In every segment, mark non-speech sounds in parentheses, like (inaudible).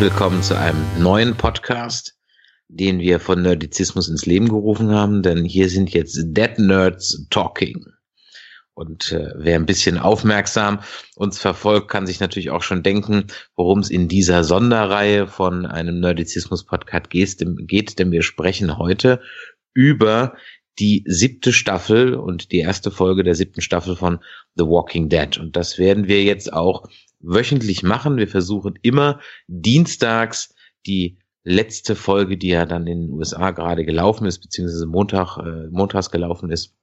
willkommen zu einem neuen Podcast, den wir von Nerdizismus ins Leben gerufen haben, denn hier sind jetzt Dead Nerds Talking. Und äh, wer ein bisschen aufmerksam uns verfolgt, kann sich natürlich auch schon denken, worum es in dieser Sonderreihe von einem Nerdizismus-Podcast geht, denn wir sprechen heute über die siebte Staffel und die erste Folge der siebten Staffel von The Walking Dead. Und das werden wir jetzt auch wöchentlich machen. Wir versuchen immer dienstags die letzte Folge, die ja dann in den USA gerade gelaufen ist, beziehungsweise Montag, äh, montags gelaufen ist,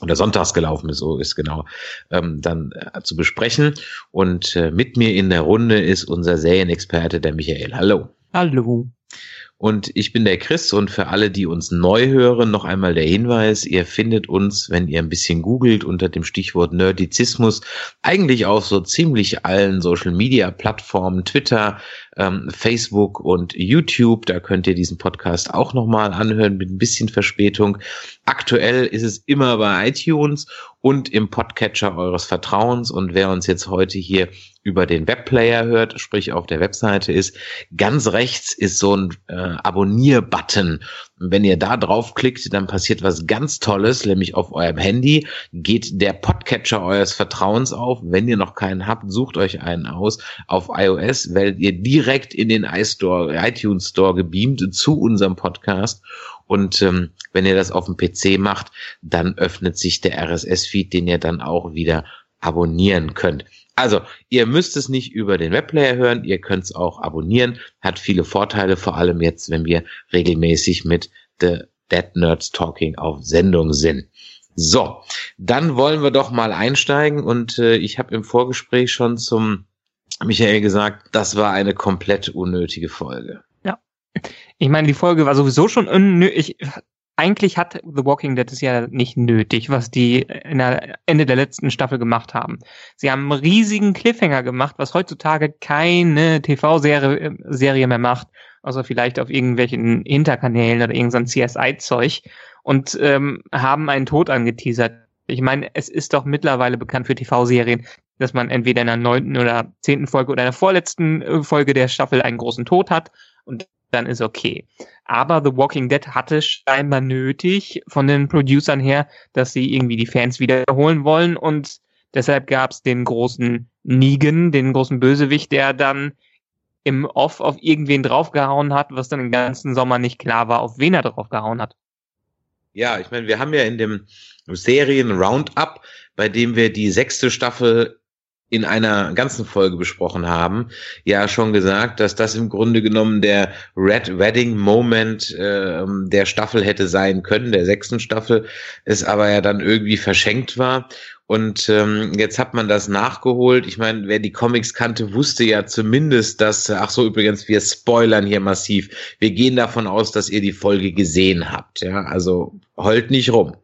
oder sonntags gelaufen ist, so ist genau, ähm, dann äh, zu besprechen. Und äh, mit mir in der Runde ist unser Serienexperte, der Michael. Hallo. Hallo. Und ich bin der Chris und für alle, die uns neu hören, noch einmal der Hinweis, ihr findet uns, wenn ihr ein bisschen googelt unter dem Stichwort Nerdizismus, eigentlich auf so ziemlich allen Social Media Plattformen, Twitter, ähm, Facebook und YouTube. Da könnt ihr diesen Podcast auch nochmal anhören mit ein bisschen Verspätung. Aktuell ist es immer bei iTunes und im Podcatcher eures Vertrauens. Und wer uns jetzt heute hier über den Webplayer hört, sprich auf der Webseite ist, ganz rechts ist so ein äh, Abonnier-Button. Wenn ihr da draufklickt, dann passiert was ganz Tolles, nämlich auf eurem Handy geht der Podcatcher eures Vertrauens auf. Wenn ihr noch keinen habt, sucht euch einen aus. Auf iOS werdet ihr direkt in den iStore, iTunes Store gebeamt zu unserem Podcast. Und ähm, wenn ihr das auf dem PC macht, dann öffnet sich der RSS-Feed, den ihr dann auch wieder abonnieren könnt. Also, ihr müsst es nicht über den Webplayer hören, ihr könnt es auch abonnieren, hat viele Vorteile, vor allem jetzt, wenn wir regelmäßig mit The Dead Nerds Talking auf Sendung sind. So, dann wollen wir doch mal einsteigen und äh, ich habe im Vorgespräch schon zum Michael gesagt, das war eine komplett unnötige Folge. Ich meine, die Folge war sowieso schon unnötig eigentlich hat The Walking Dead es ja nicht nötig, was die der Ende der letzten Staffel gemacht haben. Sie haben einen riesigen Cliffhanger gemacht, was heutzutage keine TV-Serie Serie mehr macht, außer vielleicht auf irgendwelchen Hinterkanälen oder irgendein CSI-Zeug und ähm, haben einen Tod angeteasert. Ich meine, es ist doch mittlerweile bekannt für TV-Serien, dass man entweder in der neunten oder zehnten Folge oder in der vorletzten äh, Folge der Staffel einen großen Tod hat und dann ist okay. Aber The Walking Dead hatte scheinbar nötig von den Producern her, dass sie irgendwie die Fans wiederholen wollen und deshalb gab es den großen Negan, den großen Bösewicht, der dann im Off auf irgendwen draufgehauen hat, was dann den ganzen Sommer nicht klar war, auf wen er draufgehauen hat. Ja, ich meine, wir haben ja in dem Serien Roundup, bei dem wir die sechste Staffel in einer ganzen Folge besprochen haben, ja schon gesagt, dass das im Grunde genommen der Red Wedding Moment äh, der Staffel hätte sein können, der sechsten Staffel, es aber ja dann irgendwie verschenkt war. Und ähm, jetzt hat man das nachgeholt. Ich meine, wer die Comics kannte, wusste ja zumindest, dass, ach so, übrigens, wir spoilern hier massiv. Wir gehen davon aus, dass ihr die Folge gesehen habt. Ja, also heult nicht rum.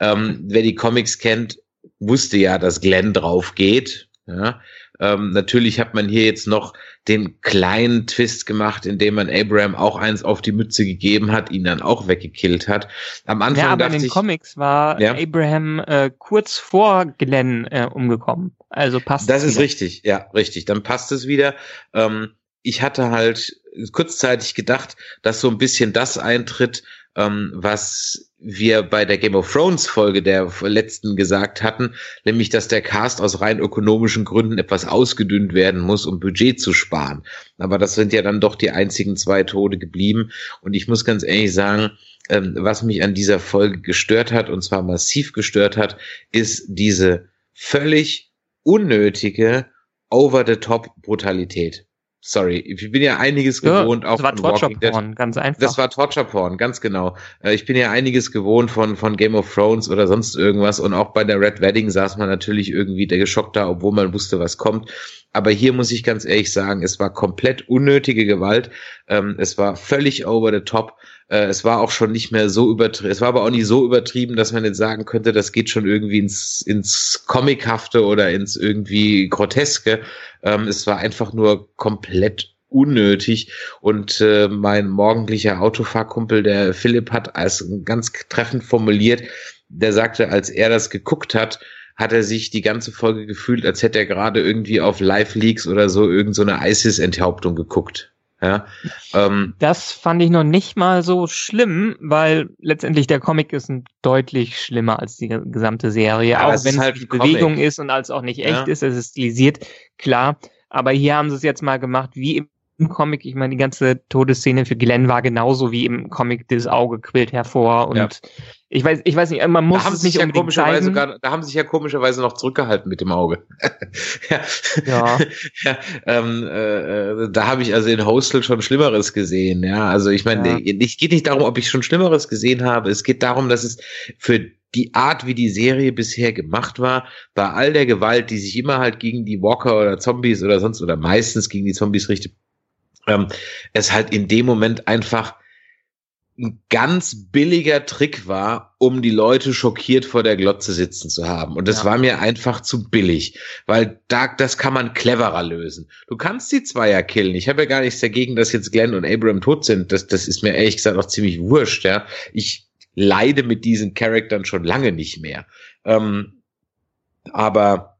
Ähm, wer die Comics kennt, wusste ja, dass Glenn drauf geht. Ja, ähm, natürlich hat man hier jetzt noch den kleinen Twist gemacht, indem man Abraham auch eins auf die Mütze gegeben hat, ihn dann auch weggekillt hat. Am Anfang ja, aber dachte in den ich, Comics war Ja. Abraham äh, kurz vor Glenn äh, umgekommen. Also passt Das ist wieder. richtig, ja, richtig. Dann passt es wieder. Ähm, ich hatte halt kurzzeitig gedacht, dass so ein bisschen das eintritt, ähm, was wir bei der Game of Thrones Folge der letzten gesagt hatten, nämlich, dass der Cast aus rein ökonomischen Gründen etwas ausgedünnt werden muss, um Budget zu sparen. Aber das sind ja dann doch die einzigen zwei Tode geblieben. Und ich muss ganz ehrlich sagen, ähm, was mich an dieser Folge gestört hat, und zwar massiv gestört hat, ist diese völlig unnötige Over-the-Top-Brutalität. Sorry, ich bin ja einiges Ja, gewohnt, auch das war von Walking Torture Dead. Porn, ganz einfach. Das war Torture Porn, ganz genau. Äh, Ich bin ja einiges gewohnt von, von Game of Thrones oder sonst irgendwas und auch bei der Red Wedding saß man natürlich irgendwie der geschockt da, obwohl man wusste, was kommt. Aber hier muss ich ganz ehrlich sagen, es war komplett unnötige Gewalt. Ähm, Es war völlig over the top. Äh, Es war auch schon nicht mehr so übertrieben. Es war aber auch nicht so übertrieben, dass man jetzt sagen könnte, das geht schon irgendwie ins, ins Comichafte oder ins irgendwie Groteske. Ähm, Es war einfach nur komplett unnötig und äh, mein morgendlicher Autofahrkumpel, der Philipp, hat als ganz treffend formuliert, der sagte, als er das geguckt hat, hat er sich die ganze Folge gefühlt, als hätte er gerade irgendwie auf Live-Leaks oder so irgendeine so ISIS-Enthauptung geguckt. Ja, ähm, das fand ich noch nicht mal so schlimm, weil letztendlich der Comic ist ein deutlich schlimmer als die gesamte Serie, auch wenn es halt Bewegung ist und als auch nicht echt ja. ist, es ist stilisiert, klar. Aber hier haben sie es jetzt mal gemacht, wie im im Comic, ich meine, die ganze Todesszene für Glenn war genauso wie im Comic, das Auge quillt hervor und ja. ich weiß, ich weiß nicht, man muss es nicht ja komischerweise sogar, Da haben sich ja komischerweise noch zurückgehalten mit dem Auge. (laughs) ja. ja. (laughs) ja ähm, äh, da habe ich also in Hostel schon Schlimmeres gesehen. Ja, also ich meine, es geht nicht darum, ob ich schon Schlimmeres gesehen habe. Es geht darum, dass es für die Art, wie die Serie bisher gemacht war, bei all der Gewalt, die sich immer halt gegen die Walker oder Zombies oder sonst oder meistens gegen die Zombies richtet, ähm, es halt in dem Moment einfach ein ganz billiger Trick war, um die Leute schockiert vor der Glotze sitzen zu haben. Und das ja. war mir einfach zu billig, weil da, das kann man cleverer lösen. Du kannst die Zweier killen. Ich habe ja gar nichts dagegen, dass jetzt Glenn und Abraham tot sind. Das, das ist mir ehrlich gesagt auch ziemlich wurscht, ja. Ich leide mit diesen Charaktern schon lange nicht mehr. Ähm, aber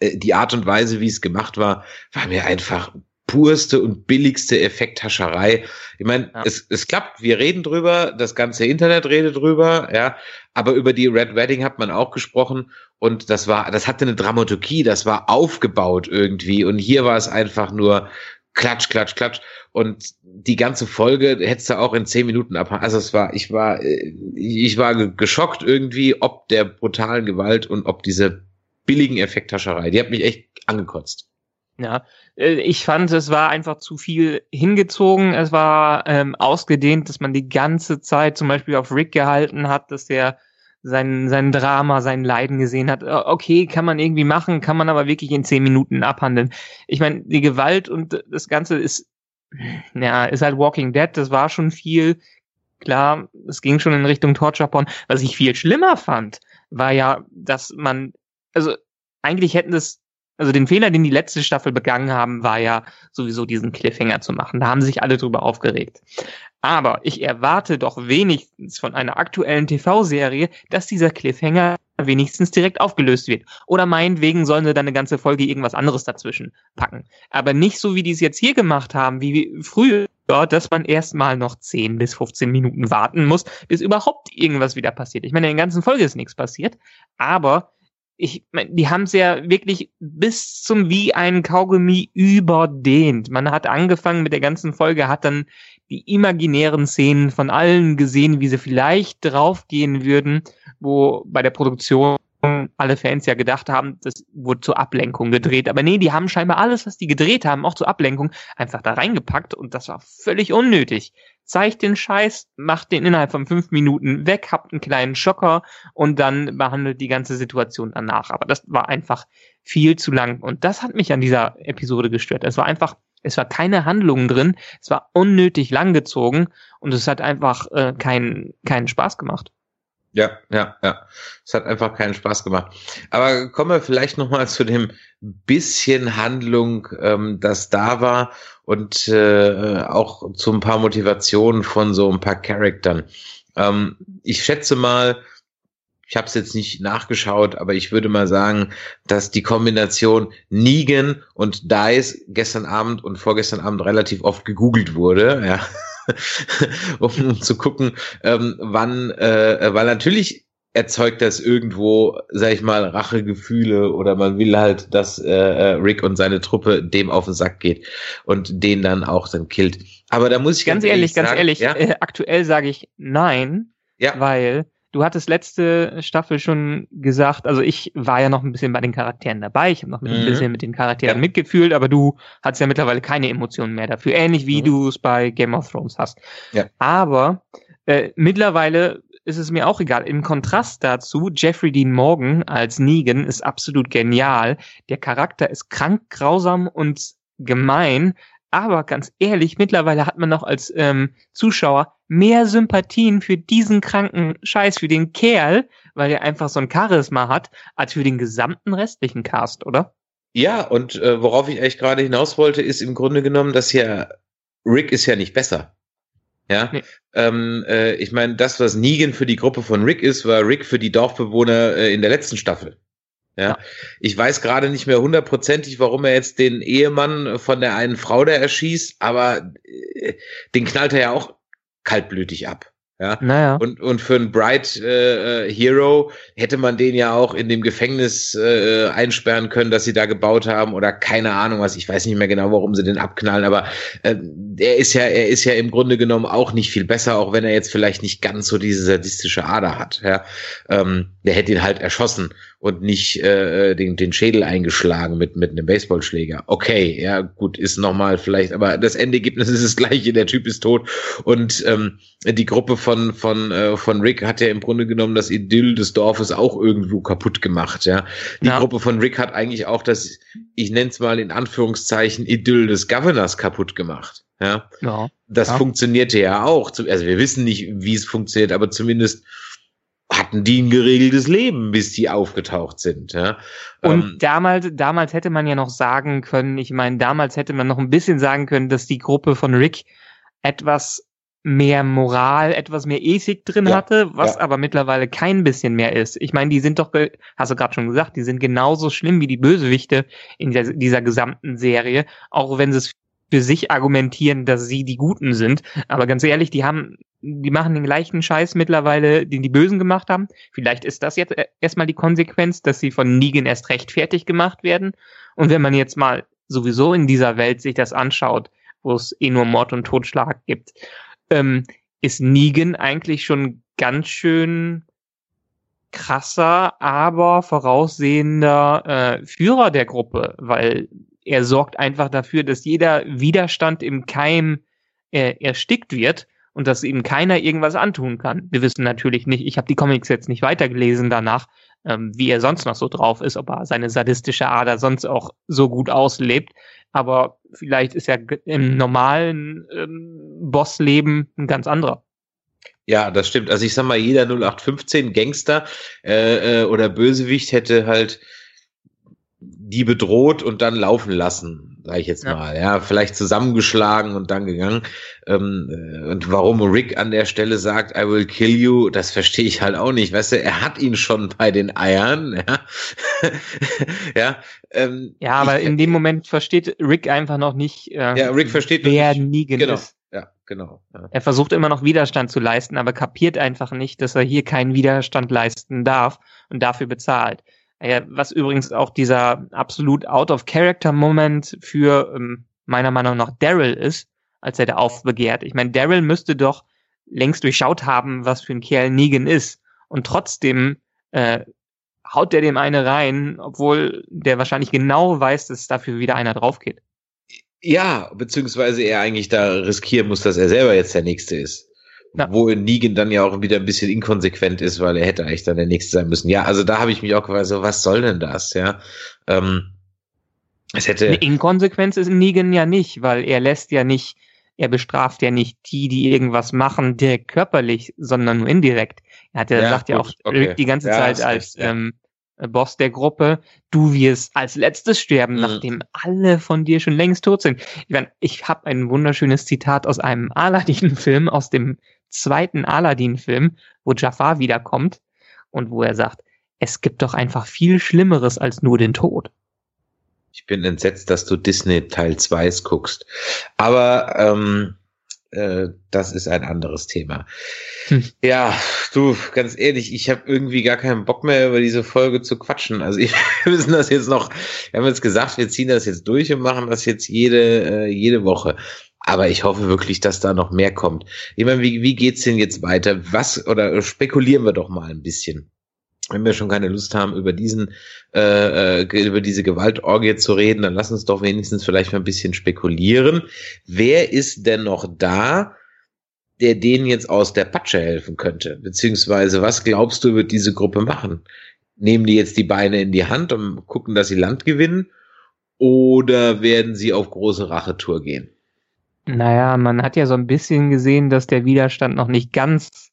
äh, die Art und Weise, wie es gemacht war, war mir einfach purste und billigste Effekthascherei. Ich meine, ja. es, es klappt, wir reden drüber, das ganze Internet redet drüber, ja, aber über die Red Wedding hat man auch gesprochen und das war, das hatte eine Dramaturgie, das war aufgebaut irgendwie und hier war es einfach nur klatsch, klatsch, klatsch und die ganze Folge hättest du auch in zehn Minuten ab. Also es war, ich war, äh, ich war geschockt irgendwie, ob der brutalen Gewalt und ob diese billigen Effekthascherei. Die hat mich echt angekotzt. Ja, äh, ich fand, es war einfach zu viel hingezogen. Es war ähm, ausgedehnt, dass man die ganze Zeit zum Beispiel auf Rick gehalten hat, dass der sein, sein Drama, sein Leiden gesehen hat. Äh, okay, kann man irgendwie machen, kann man aber wirklich in zehn Minuten abhandeln. Ich meine, die Gewalt und das Ganze ist, ja, ist halt Walking Dead, das war schon viel. Klar, es ging schon in Richtung Torture Porn. Was ich viel schlimmer fand, war ja, dass man, also eigentlich hätten das also den Fehler, den die letzte Staffel begangen haben, war ja sowieso diesen Cliffhanger zu machen. Da haben sich alle drüber aufgeregt. Aber ich erwarte doch wenigstens von einer aktuellen TV-Serie, dass dieser Cliffhanger wenigstens direkt aufgelöst wird. Oder meinetwegen sollen sie dann eine ganze Folge irgendwas anderes dazwischen packen. Aber nicht so, wie die es jetzt hier gemacht haben, wie früher, dass man erstmal noch 10 bis 15 Minuten warten muss, bis überhaupt irgendwas wieder passiert. Ich meine, in der ganzen Folge ist nichts passiert, aber ich mein, die haben es ja wirklich bis zum wie ein Kaugummi überdehnt. Man hat angefangen mit der ganzen Folge, hat dann die imaginären Szenen von allen gesehen, wie sie vielleicht draufgehen würden, wo bei der Produktion alle Fans ja gedacht haben, das wurde zur Ablenkung gedreht. Aber nee, die haben scheinbar alles, was die gedreht haben, auch zur Ablenkung, einfach da reingepackt und das war völlig unnötig zeigt den Scheiß, macht den innerhalb von fünf Minuten weg, habt einen kleinen Schocker und dann behandelt die ganze Situation danach. Aber das war einfach viel zu lang. Und das hat mich an dieser Episode gestört. Es war einfach, es war keine Handlung drin, es war unnötig langgezogen und es hat einfach äh, keinen keinen Spaß gemacht. Ja, ja, ja. Es hat einfach keinen Spaß gemacht. Aber kommen wir vielleicht noch mal zu dem bisschen Handlung, ähm, das da war und äh, auch zu ein paar Motivationen von so ein paar Charaktern. Ähm, ich schätze mal, ich habe es jetzt nicht nachgeschaut, aber ich würde mal sagen, dass die Kombination Negan und Dice gestern Abend und vorgestern Abend relativ oft gegoogelt wurde. Ja. (laughs) um zu gucken, ähm, wann, äh, weil natürlich erzeugt das irgendwo, sag ich mal, Rachegefühle oder man will halt, dass äh, äh, Rick und seine Truppe dem auf den Sack geht und den dann auch dann killt. Aber da muss ich ganz, ganz ehrlich, ganz ehrlich, ja? äh, aktuell sage ich nein, ja. weil Du hattest letzte Staffel schon gesagt, also ich war ja noch ein bisschen bei den Charakteren dabei, ich habe noch ein mhm. bisschen mit den Charakteren ja. mitgefühlt, aber du hast ja mittlerweile keine Emotionen mehr dafür, ähnlich wie mhm. du es bei Game of Thrones hast. Ja. Aber äh, mittlerweile ist es mir auch egal. Im Kontrast dazu, Jeffrey Dean Morgan als Negan ist absolut genial. Der Charakter ist krank, grausam und gemein, aber ganz ehrlich, mittlerweile hat man noch als ähm, Zuschauer mehr Sympathien für diesen kranken Scheiß, für den Kerl, weil er einfach so ein Charisma hat, als für den gesamten restlichen Cast, oder? Ja, und äh, worauf ich eigentlich gerade hinaus wollte, ist im Grunde genommen, dass ja Rick ist ja nicht besser. Ja, nee. ähm, äh, ich meine, das, was Negan für die Gruppe von Rick ist, war Rick für die Dorfbewohner äh, in der letzten Staffel. Ja. Ich weiß gerade nicht mehr hundertprozentig, warum er jetzt den Ehemann von der einen Frau da erschießt, aber äh, den knallt er ja auch kaltblütig ab. Ja. Naja. Und, und für einen Bright äh, Hero hätte man den ja auch in dem Gefängnis äh, einsperren können, dass sie da gebaut haben oder keine Ahnung was. Ich weiß nicht mehr genau, warum sie den abknallen, aber äh, er ist ja, er ist ja im Grunde genommen auch nicht viel besser, auch wenn er jetzt vielleicht nicht ganz so diese sadistische Ader hat. Ja. Ähm, der hätte ihn halt erschossen und nicht äh, den, den Schädel eingeschlagen mit, mit einem Baseballschläger. Okay, ja, gut, ist nochmal vielleicht, aber das Endergebnis (laughs) ist das gleiche, der Typ ist tot. Und ähm, die Gruppe von, von, äh, von Rick hat ja im Grunde genommen das Idyll des Dorfes auch irgendwo kaputt gemacht, ja. Die ja. Gruppe von Rick hat eigentlich auch das, ich nenne es mal in Anführungszeichen, Idyll des Governors kaputt gemacht. Ja. ja. Das ja. funktionierte ja auch. Also wir wissen nicht, wie es funktioniert, aber zumindest hatten die ein geregeltes Leben, bis die aufgetaucht sind. Ja? Und ähm, damals, damals hätte man ja noch sagen können, ich meine, damals hätte man noch ein bisschen sagen können, dass die Gruppe von Rick etwas mehr Moral, etwas mehr Ethik drin ja, hatte, was ja. aber mittlerweile kein bisschen mehr ist. Ich meine, die sind doch, hast du gerade schon gesagt, die sind genauso schlimm wie die Bösewichte in dieser, dieser gesamten Serie, auch wenn sie es für sich argumentieren, dass sie die Guten sind. Aber ganz ehrlich, die haben die machen den gleichen Scheiß mittlerweile, den die Bösen gemacht haben. Vielleicht ist das jetzt erstmal die Konsequenz, dass sie von Negan erst recht fertig gemacht werden. Und wenn man jetzt mal sowieso in dieser Welt sich das anschaut, wo es eh nur Mord und Totschlag gibt, ähm, ist Negan eigentlich schon ganz schön krasser, aber voraussehender äh, Führer der Gruppe, weil er sorgt einfach dafür, dass jeder Widerstand im Keim äh, erstickt wird und dass ihm keiner irgendwas antun kann. Wir wissen natürlich nicht, ich habe die Comics jetzt nicht weitergelesen danach, ähm, wie er sonst noch so drauf ist, ob er seine sadistische Ader sonst auch so gut auslebt. Aber vielleicht ist er im normalen ähm, Bossleben ein ganz anderer. Ja, das stimmt. Also ich sag mal, jeder 0815 Gangster äh, äh, oder Bösewicht hätte halt die bedroht und dann laufen lassen, sage ich jetzt ja. mal. Ja, vielleicht zusammengeschlagen und dann gegangen. Ähm, äh, und warum Rick an der Stelle sagt, I will kill you, das verstehe ich halt auch nicht. Weißt du, er hat ihn schon bei den Eiern. (laughs) Ja, ja, ähm, ja aber ich, in dem Moment versteht Rick einfach noch nicht, äh, ja, Rick versteht wer nie genau. ist. Ja, genau. Ja. Er versucht immer noch Widerstand zu leisten, aber kapiert einfach nicht, dass er hier keinen Widerstand leisten darf und dafür bezahlt. Was übrigens auch dieser absolut out-of-character-Moment für ähm, meiner Meinung nach Daryl ist, als er da aufbegehrt. Ich meine, Daryl müsste doch längst durchschaut haben, was für ein Kerl Negan ist. Und trotzdem äh, haut der dem eine rein, obwohl der wahrscheinlich genau weiß, dass dafür wieder einer drauf geht. Ja, beziehungsweise er eigentlich da riskieren muss, dass er selber jetzt der Nächste ist. Ja. Wo Negan dann ja auch wieder ein bisschen inkonsequent ist, weil er hätte eigentlich dann der Nächste sein müssen. Ja, also da habe ich mich auch gefragt, so, was soll denn das, ja? Ähm, es hätte. Eine Inkonsequenz ist Negan ja nicht, weil er lässt ja nicht, er bestraft ja nicht die, die irgendwas machen, direkt körperlich, sondern nur indirekt. Er hat ja, ja sagt gut, ja auch okay. die ganze ja, Zeit als ja. ähm, Boss der Gruppe, du wirst als letztes sterben, mhm. nachdem alle von dir schon längst tot sind. Ich, mein, ich habe ein wunderschönes Zitat aus einem (laughs) Aladdin-Film aus dem zweiten Aladdin-Film, wo Jafar wiederkommt und wo er sagt, es gibt doch einfach viel Schlimmeres als nur den Tod. Ich bin entsetzt, dass du Disney Teil 2 guckst. Aber ähm, äh, das ist ein anderes Thema. Hm. Ja, du, ganz ehrlich, ich habe irgendwie gar keinen Bock mehr über diese Folge zu quatschen. Also ich, (laughs) wir müssen das jetzt noch, wir haben jetzt gesagt, wir ziehen das jetzt durch und machen das jetzt jede, äh, jede Woche. Aber ich hoffe wirklich, dass da noch mehr kommt. Ich meine, wie, wie geht's denn jetzt weiter? Was, oder spekulieren wir doch mal ein bisschen. Wenn wir schon keine Lust haben, über diesen, äh, äh, über diese Gewaltorgie zu reden, dann lass uns doch wenigstens vielleicht mal ein bisschen spekulieren. Wer ist denn noch da, der denen jetzt aus der Patsche helfen könnte? Beziehungsweise, was glaubst du, wird diese Gruppe machen? Nehmen die jetzt die Beine in die Hand und gucken, dass sie Land gewinnen? Oder werden sie auf große Rachetour gehen? Naja, man hat ja so ein bisschen gesehen, dass der Widerstand noch nicht ganz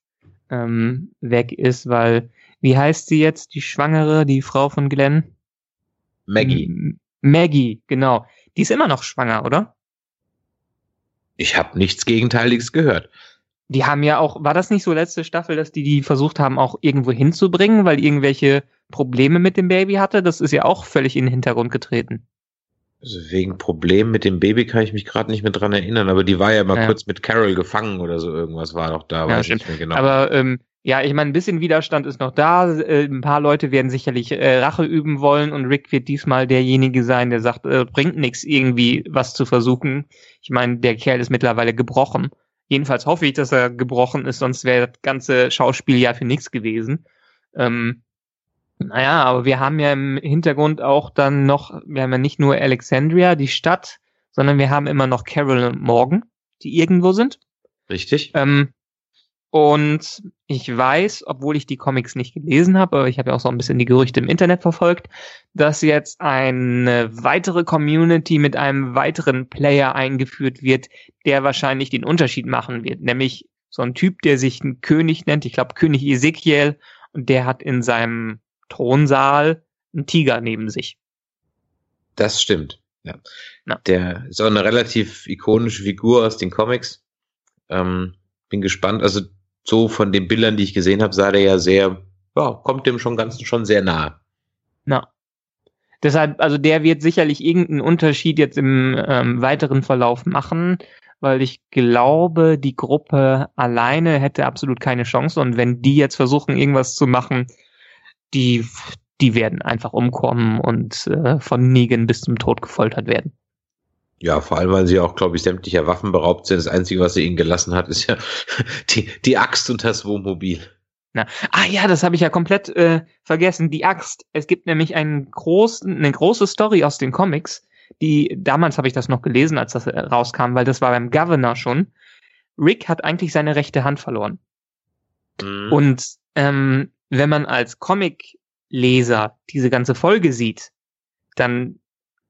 ähm, weg ist, weil, wie heißt sie jetzt, die Schwangere, die Frau von Glenn? Maggie. M Maggie, genau. Die ist immer noch schwanger, oder? Ich habe nichts Gegenteiliges gehört. Die haben ja auch, war das nicht so letzte Staffel, dass die die versucht haben, auch irgendwo hinzubringen, weil irgendwelche Probleme mit dem Baby hatte. Das ist ja auch völlig in den Hintergrund getreten. Also wegen Problemen mit dem Baby kann ich mich gerade nicht mehr dran erinnern, aber die war ja mal ja. kurz mit Carol gefangen oder so irgendwas war doch da, ja, weiß ich nicht mehr genau. Aber ähm, ja, ich meine, ein bisschen Widerstand ist noch da. Äh, ein paar Leute werden sicherlich äh, Rache üben wollen und Rick wird diesmal derjenige sein, der sagt, äh, bringt nichts, irgendwie was zu versuchen. Ich meine, der Kerl ist mittlerweile gebrochen. Jedenfalls hoffe ich, dass er gebrochen ist, sonst wäre das ganze Schauspiel ja für nichts gewesen. Ähm, naja, aber wir haben ja im Hintergrund auch dann noch, wir haben ja nicht nur Alexandria, die Stadt, sondern wir haben immer noch Carol und Morgan, die irgendwo sind. Richtig. Ähm, und ich weiß, obwohl ich die Comics nicht gelesen habe, aber ich habe ja auch so ein bisschen die Gerüchte im Internet verfolgt, dass jetzt eine weitere Community mit einem weiteren Player eingeführt wird, der wahrscheinlich den Unterschied machen wird. Nämlich so ein Typ, der sich ein König nennt, ich glaube König Ezekiel, und der hat in seinem Thronsaal einen Tiger neben sich. Das stimmt. Ja. Na. Der ist auch eine relativ ikonische Figur aus den Comics. Ähm, bin gespannt. Also so von den Bildern, die ich gesehen habe, sah der ja sehr, ja, kommt dem schon Ganzen schon sehr nahe. Na. Deshalb, also der wird sicherlich irgendeinen Unterschied jetzt im ähm, weiteren Verlauf machen, weil ich glaube, die Gruppe alleine hätte absolut keine Chance und wenn die jetzt versuchen, irgendwas zu machen, die, die werden einfach umkommen und äh, von Negan bis zum Tod gefoltert werden. Ja, vor allem, weil sie auch, glaube ich, sämtlicher Waffen beraubt sind. Das Einzige, was sie ihnen gelassen hat, ist ja (laughs) die, die Axt und das Wohnmobil. Na, ah ja, das habe ich ja komplett äh, vergessen. Die Axt. Es gibt nämlich einen großen, eine große Story aus den Comics, die damals habe ich das noch gelesen, als das äh, rauskam, weil das war beim Governor schon. Rick hat eigentlich seine rechte Hand verloren. Mhm. Und ähm, wenn man als Comic-Leser diese ganze Folge sieht, dann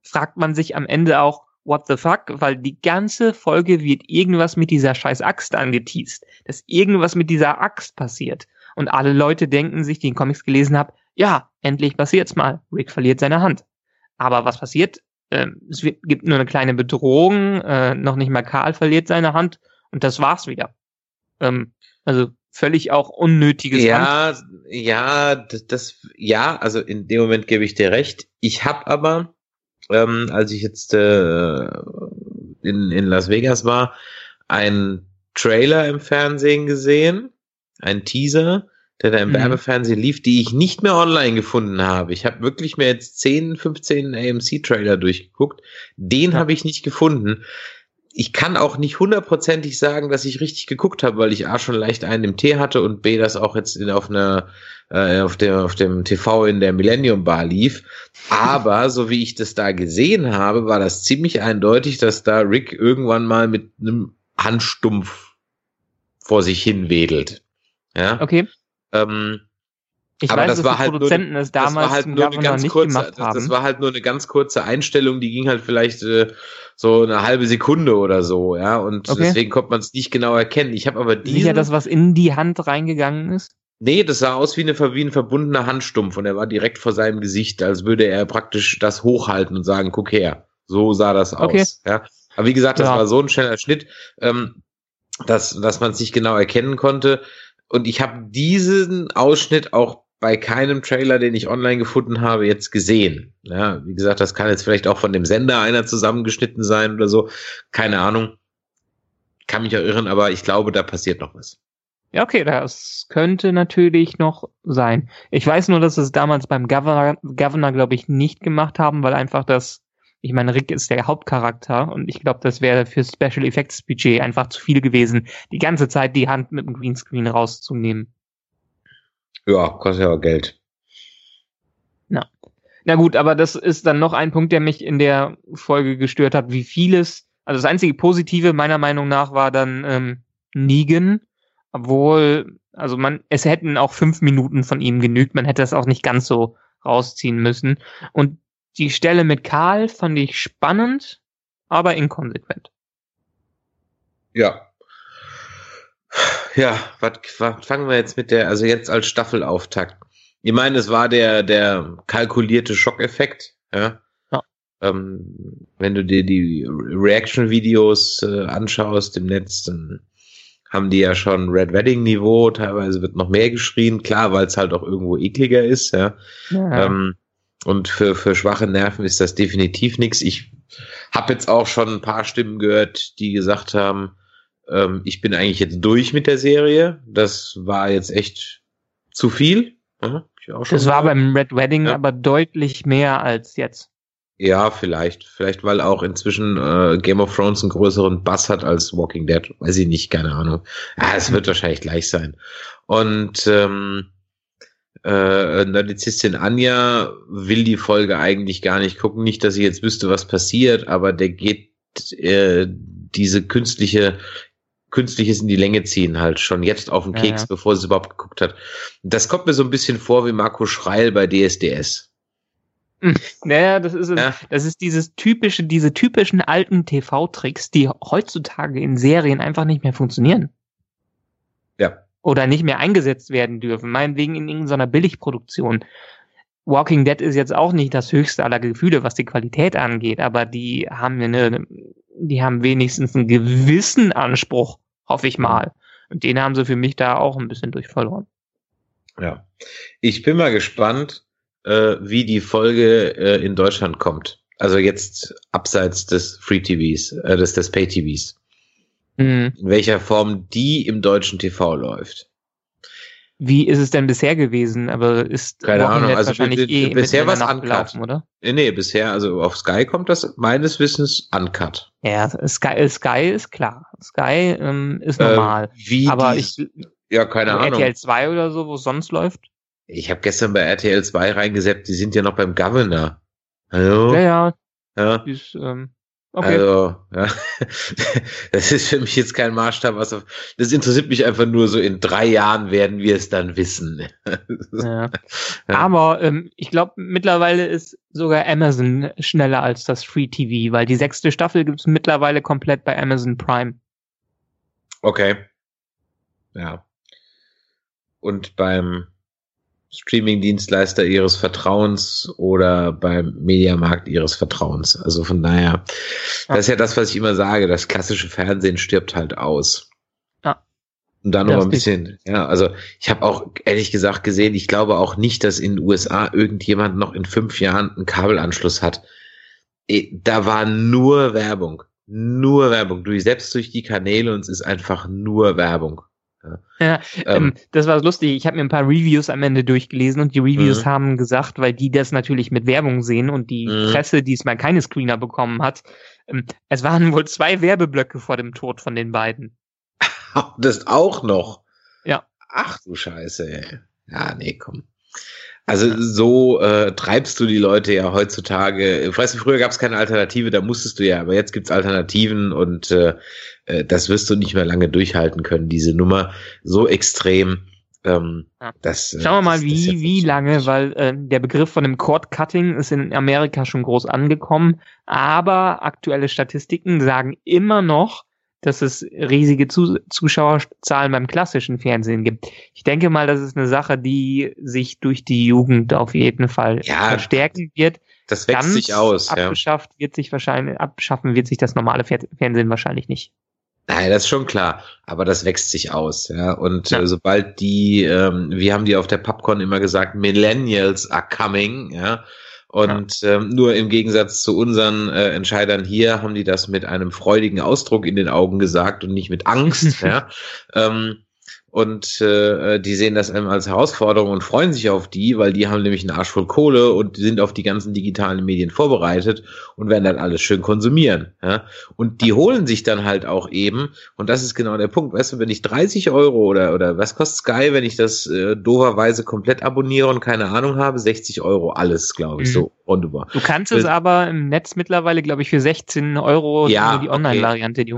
fragt man sich am Ende auch, what the fuck, weil die ganze Folge wird irgendwas mit dieser scheiß Axt angeteased, dass irgendwas mit dieser Axt passiert. Und alle Leute denken sich, die in Comics gelesen haben, ja, endlich passiert's mal. Rick verliert seine Hand. Aber was passiert? Ähm, es wird, gibt nur eine kleine Bedrohung, äh, noch nicht mal Karl verliert seine Hand und das war's wieder. Ähm, also völlig auch unnötiges Ja, Hand. ja, das, das, ja, also in dem Moment gebe ich dir recht. Ich habe aber ähm, als ich jetzt äh, in, in Las Vegas war, einen Trailer im Fernsehen gesehen, ein Teaser, der da im mhm. Werbefernsehen lief, die ich nicht mehr online gefunden habe. Ich habe wirklich mir jetzt 10, 15 AMC-Trailer durchgeguckt. Den ja. habe ich nicht gefunden ich kann auch nicht hundertprozentig sagen, dass ich richtig geguckt habe, weil ich A schon leicht einen im Tee hatte und B das auch jetzt in, auf einer äh, auf dem auf dem TV in der Millennium Bar lief. Aber so wie ich das da gesehen habe, war das ziemlich eindeutig, dass da Rick irgendwann mal mit einem Handstumpf vor sich hin wedelt. Ja. Okay. Ähm, ich aber weiß, das dass war die halt Produzenten nur, es damals halt nur eine ganz kurze, das, das, war halt nur eine ganz kurze Einstellung, die ging halt vielleicht äh, so eine halbe Sekunde oder so, ja, und okay. deswegen konnte man es nicht genau erkennen. Ich habe aber diesen... Sicher, das, was in die Hand reingegangen ist? Nee, das sah aus wie, eine, wie ein verbundener Handstumpf und er war direkt vor seinem Gesicht, als würde er praktisch das hochhalten und sagen, guck her. So sah das aus. Okay. Ja. Aber wie gesagt, das ja. war so ein schneller Schnitt, ähm, dass, dass man es nicht genau erkennen konnte. Und ich habe diesen Ausschnitt auch bei keinem Trailer, den ich online gefunden habe, jetzt gesehen. Ja, wie gesagt, das kann jetzt vielleicht auch von dem Sender einer zusammengeschnitten sein oder so. Keine Ahnung. Kann mich auch irren, aber ich glaube, da passiert noch was. Ja, okay, das könnte natürlich noch sein. Ich weiß nur, dass es damals beim Governor, Governor glaube ich, nicht gemacht haben, weil einfach das, ich meine, Rick ist der Hauptcharakter und ich glaube, das wäre für Special Effects Budget einfach zu viel gewesen, die ganze Zeit die Hand mit dem Greenscreen rauszunehmen. Ja, kostet ja auch Geld. Na. Na gut, aber das ist dann noch ein Punkt, der mich in der Folge gestört hat, wie vieles, also das einzige Positive meiner Meinung nach war dann ähm, Negan, obwohl, also man, es hätten auch fünf Minuten von ihm genügt, man hätte das auch nicht ganz so rausziehen müssen. Und die Stelle mit Karl fand ich spannend, aber inkonsequent. Ja, ja, was, fangen wir jetzt mit der, also jetzt als Staffelauftakt. Ich meine, es war der, der kalkulierte Schockeffekt, ja. ja. Ähm, wenn du dir die Reaction-Videos äh, anschaust im Netz, dann haben die ja schon Red Wedding Niveau, teilweise wird noch mehr geschrien, klar, weil es halt auch irgendwo ekliger ist, ja. ja. Ähm, und für, für schwache Nerven ist das definitiv nichts. Ich habe jetzt auch schon ein paar Stimmen gehört, die gesagt haben, ähm, ich bin eigentlich jetzt durch mit der Serie. Das war jetzt echt zu viel. Ja, das war beim Red Wedding ja. aber deutlich mehr als jetzt. Ja, vielleicht. Vielleicht, weil auch inzwischen äh, Game of Thrones einen größeren Bass hat als Walking Dead. Weiß ich nicht, keine Ahnung. Ja, es wird wahrscheinlich gleich sein. Und ähm, äh, Nerdizistin Anja will die Folge eigentlich gar nicht gucken. Nicht, dass sie jetzt wüsste, was passiert, aber der geht äh, diese künstliche künstliches in die Länge ziehen halt schon jetzt auf den Keks, ja, ja. bevor sie es überhaupt geguckt hat. Das kommt mir so ein bisschen vor wie Marco Schreil bei DSDS. Naja, das ist, ja. das ist dieses typische, diese typischen alten TV-Tricks, die heutzutage in Serien einfach nicht mehr funktionieren. Ja. Oder nicht mehr eingesetzt werden dürfen. Meinetwegen in irgendeiner Billigproduktion. Walking Dead ist jetzt auch nicht das höchste aller Gefühle, was die Qualität angeht, aber die haben eine, die haben wenigstens einen gewissen Anspruch, hoffe ich mal. Und den haben sie für mich da auch ein bisschen durch verloren. Ja. Ich bin mal gespannt, äh, wie die Folge äh, in Deutschland kommt. Also jetzt abseits des Free TVs, äh, des, des Pay TVs. Mhm. In welcher Form die im deutschen TV läuft. Wie ist es denn bisher gewesen? Aber ist keine Ahnung, also wahrscheinlich eh bisher was uncut, oder? Nee, bisher, also auf Sky kommt das meines Wissens uncut. Ja, Sky, Sky ist klar. Sky ähm, ist normal. Äh, wie aber ich ja keine Ahnung. RTL 2 oder so, wo es sonst läuft? Ich habe gestern bei RTL 2 reingesetzt, die sind ja noch beim Governor. Hallo? Ja, ja. ja. Ist, ähm, okay. Also, ja. (laughs) das ist für mich jetzt kein Maßstab. Was auf, das interessiert mich einfach nur so, in drei Jahren werden wir es dann wissen. ja. (laughs) ja. Aber ähm, ich glaube, mittlerweile ist sogar Amazon schneller als das Free TV, weil die sechste Staffel gibt es mittlerweile komplett bei Amazon Prime. Okay. Ja. Und beim Streaming-Dienstleister ihres Vertrauens oder beim Mediamarkt ihres Vertrauens. Also von daher, das ist ja das, was ich immer sage, das klassische Fernsehen stirbt halt aus. Ja. Und dann noch ein bisschen, ja, also ich habe auch ehrlich gesagt gesehen, ich glaube auch nicht, dass in den USA irgendjemand noch in fünf Jahren einen Kabelanschluss hat. Eh, da war nur Werbung. Nur Werbung. Du selbst durch die Kanäle und es ist einfach nur Werbung. Ja, ähm, ähm, das war lustig. Ich habe mir ein paar Reviews am Ende durchgelesen und die Reviews mhm. haben gesagt, weil die das natürlich mit Werbung sehen und die mhm. Presse diesmal keine Screener bekommen hat, ähm, es waren wohl zwei Werbeblöcke vor dem Tod von den beiden. (laughs) Das auch noch. Ja. Ach du Scheiße, ey. Ja, nee, komm. Also so äh, treibst du die Leute ja heutzutage. Weißt du, früher gab es keine Alternative, da musstest du ja, aber jetzt gibt's Alternativen und äh, äh, das wirst du nicht mehr lange durchhalten können, diese Nummer so extrem. Ähm, ja. das, äh, Schauen wir mal, das, wie, das wie lange, weil äh, der Begriff von dem Cord-Cutting ist in Amerika schon groß angekommen, aber aktuelle Statistiken sagen immer noch, dass es riesige Zuschauerzahlen beim klassischen Fernsehen gibt. Ich denke mal, das ist eine Sache, die sich durch die Jugend auf jeden Fall ja, verstärken wird. Das wächst Ganz sich aus. Abgeschafft ja. wird sich wahrscheinlich, abschaffen wird sich das normale Fernsehen wahrscheinlich nicht. Nein, das ist schon klar, aber das wächst sich aus, ja. Und ja. Äh, sobald die, ähm, wir haben die auf der Popcorn immer gesagt, Millennials are coming, ja, und ja. ähm, nur im Gegensatz zu unseren äh, Entscheidern hier haben die das mit einem freudigen Ausdruck in den Augen gesagt und nicht mit Angst. (laughs) ja. Ähm, und äh, die sehen das als Herausforderung und freuen sich auf die, weil die haben nämlich einen Arsch voll Kohle und sind auf die ganzen digitalen Medien vorbereitet und werden dann alles schön konsumieren. Ja? Und die holen sich dann halt auch eben, und das ist genau der Punkt, weißt du, wenn ich 30 Euro oder, oder was kostet Sky, wenn ich das äh, doverweise komplett abonniere und keine Ahnung habe, 60 Euro alles, glaube ich, mhm. so wunderbar. Du kannst es aber im Netz mittlerweile, glaube ich, für 16 Euro ja, die Online-Variante, okay. die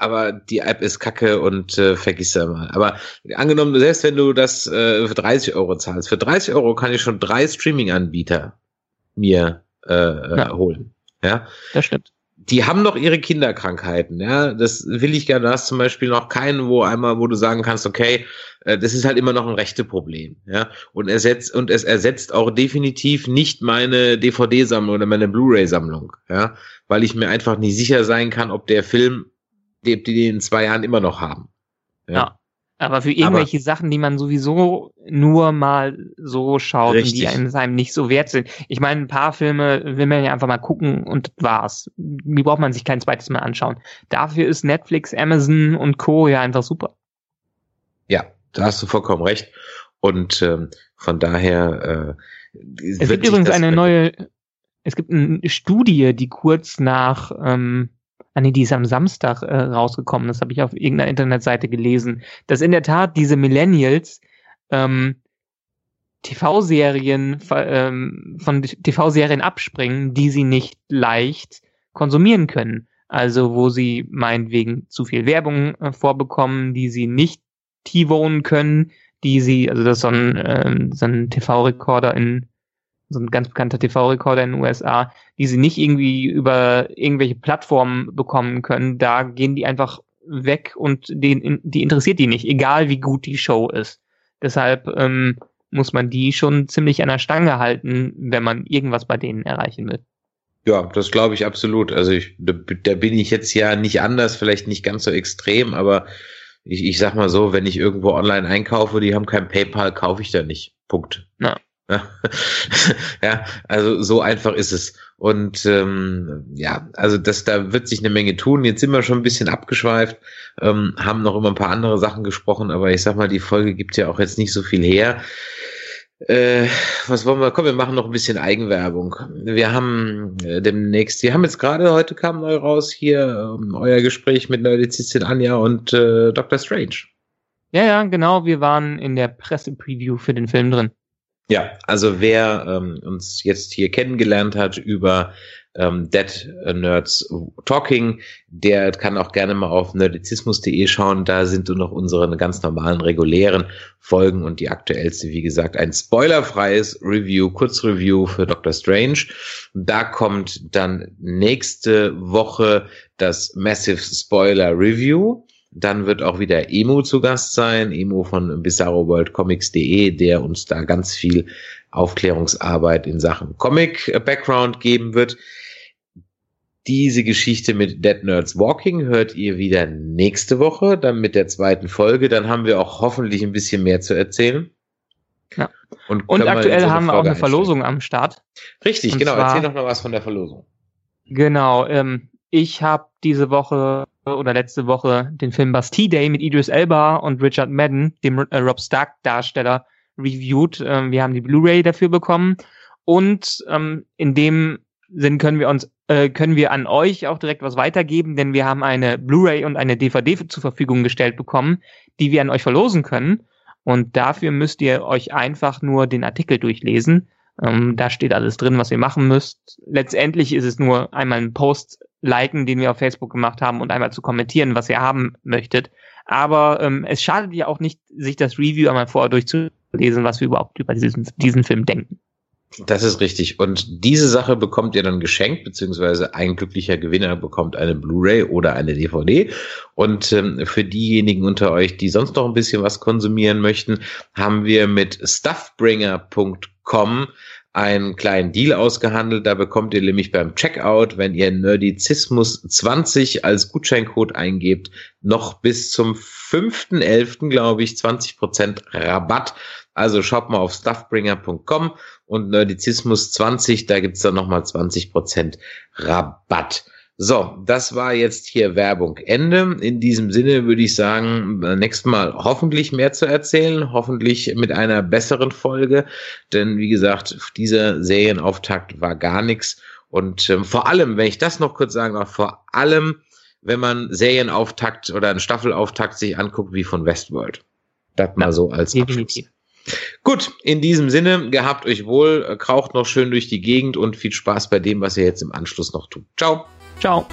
aber die App ist kacke und äh, vergiss da mal. Aber angenommen, selbst wenn du das äh, für 30 Euro zahlst, für 30 Euro kann ich schon drei Streaming-Anbieter mir äh, äh, ja. holen. Ja, das stimmt. Die haben noch ihre Kinderkrankheiten, ja. Das will ich gerne. Du hast zum Beispiel noch keinen, wo einmal, wo du sagen kannst, okay, äh, das ist halt immer noch ein rechte Problem, ja. Und ersetzt und es ersetzt auch definitiv nicht meine DVD-Sammlung oder meine Blu-ray-Sammlung, ja, weil ich mir einfach nicht sicher sein kann, ob der Film die, die in zwei Jahren immer noch haben. Ja. ja. Aber für irgendwelche Aber Sachen, die man sowieso nur mal so schaut und die einem, nicht so wert sind. Ich meine, ein paar Filme will man ja einfach mal gucken und war's. Die braucht man sich kein zweites Mal anschauen. Dafür ist Netflix, Amazon und Co. ja einfach super. Ja, da hast du vollkommen recht. Und ähm, von daher äh, es gibt übrigens eine neue, es gibt eine Studie, die kurz nach ähm, Ah nee, die ist am Samstag äh, rausgekommen. Das habe ich auf irgendeiner Internetseite gelesen. Dass in der Tat diese Millennials ähm, TV-Serien ähm, von TV-Serien abspringen, die sie nicht leicht konsumieren können. Also wo sie meinetwegen zu viel Werbung äh, vorbekommen, die sie nicht T-Vonen können, die sie, also das ist so ein, ähm, so ein TV-Rekorder in so ein ganz bekannter TV-Rekorder in den USA, die sie nicht irgendwie über irgendwelche Plattformen bekommen können, da gehen die einfach weg und den, die interessiert die nicht, egal wie gut die Show ist. Deshalb ähm, muss man die schon ziemlich an der Stange halten, wenn man irgendwas bei denen erreichen will. Ja, das glaube ich absolut. Also ich, da, da bin ich jetzt ja nicht anders, vielleicht nicht ganz so extrem, aber ich, ich sag mal so, wenn ich irgendwo online einkaufe, die haben kein PayPal, kaufe ich da nicht. Punkt. Ja. (laughs) ja, also so einfach ist es. Und ähm, ja, also das, da wird sich eine Menge tun. Jetzt sind wir schon ein bisschen abgeschweift, ähm, haben noch immer ein paar andere Sachen gesprochen, aber ich sag mal, die Folge gibt ja auch jetzt nicht so viel her. Äh, was wollen wir? Komm, wir machen noch ein bisschen Eigenwerbung. Wir haben äh, demnächst, wir haben jetzt gerade, heute kam neu raus hier ähm, euer Gespräch mit Nerdizistin Anja und äh, Dr. Strange. Ja, ja, genau. Wir waren in der Presse-Preview für den Film drin. Ja, also wer ähm, uns jetzt hier kennengelernt hat über ähm, Dead Nerds Talking, der kann auch gerne mal auf nerdizismus.de schauen. Da sind du noch unsere ganz normalen regulären Folgen und die aktuellste, wie gesagt, ein spoilerfreies Review, Kurzreview für Doctor Strange. Da kommt dann nächste Woche das Massive Spoiler Review. Dann wird auch wieder Emo zu Gast sein, Emo von bizarroworldcomics.de, der uns da ganz viel Aufklärungsarbeit in Sachen Comic-Background geben wird. Diese Geschichte mit Dead Nerds Walking hört ihr wieder nächste Woche, dann mit der zweiten Folge. Dann haben wir auch hoffentlich ein bisschen mehr zu erzählen. Ja. Und, Und aktuell haben wir auch eine Verlosung am Start. Richtig, Und genau. Zwar, Erzähl doch noch was von der Verlosung. Genau. Ähm, ich habe diese Woche oder letzte Woche den Film Bastille Day mit Idris Elba und Richard Madden, dem äh, Rob Stark Darsteller, reviewed. Ähm, wir haben die Blu-ray dafür bekommen und ähm, in dem Sinn können wir uns äh, können wir an euch auch direkt was weitergeben, denn wir haben eine Blu-ray und eine DVD zur Verfügung gestellt bekommen, die wir an euch verlosen können. Und dafür müsst ihr euch einfach nur den Artikel durchlesen. Ähm, da steht alles drin, was ihr machen müsst. Letztendlich ist es nur einmal ein Post liken, den wir auf Facebook gemacht haben und einmal zu kommentieren, was ihr haben möchtet. Aber ähm, es schadet ja auch nicht, sich das Review einmal vorher durchzulesen, was wir überhaupt über diesen, diesen Film denken. Das ist richtig. Und diese Sache bekommt ihr dann geschenkt, beziehungsweise ein glücklicher Gewinner bekommt eine Blu-ray oder eine DVD. Und ähm, für diejenigen unter euch, die sonst noch ein bisschen was konsumieren möchten, haben wir mit stuffbringer.com einen kleinen Deal ausgehandelt. Da bekommt ihr nämlich beim Checkout, wenn ihr Nerdizismus 20 als Gutscheincode eingebt, noch bis zum 5.11. glaube ich 20% Rabatt. Also schaut mal auf stuffbringer.com und Nerdizismus 20, da gibt's dann nochmal 20% Rabatt. So, das war jetzt hier Werbung Ende. In diesem Sinne würde ich sagen, nächstes Mal hoffentlich mehr zu erzählen, hoffentlich mit einer besseren Folge, denn wie gesagt, dieser Serienauftakt war gar nichts. Und ähm, vor allem, wenn ich das noch kurz sagen darf, vor allem, wenn man Serienauftakt oder einen Staffelauftakt sich anguckt wie von Westworld. Das mal so als Abschluss. Gut, in diesem Sinne, gehabt euch wohl, kraucht noch schön durch die Gegend und viel Spaß bei dem, was ihr jetzt im Anschluss noch tut. Ciao. Ciao.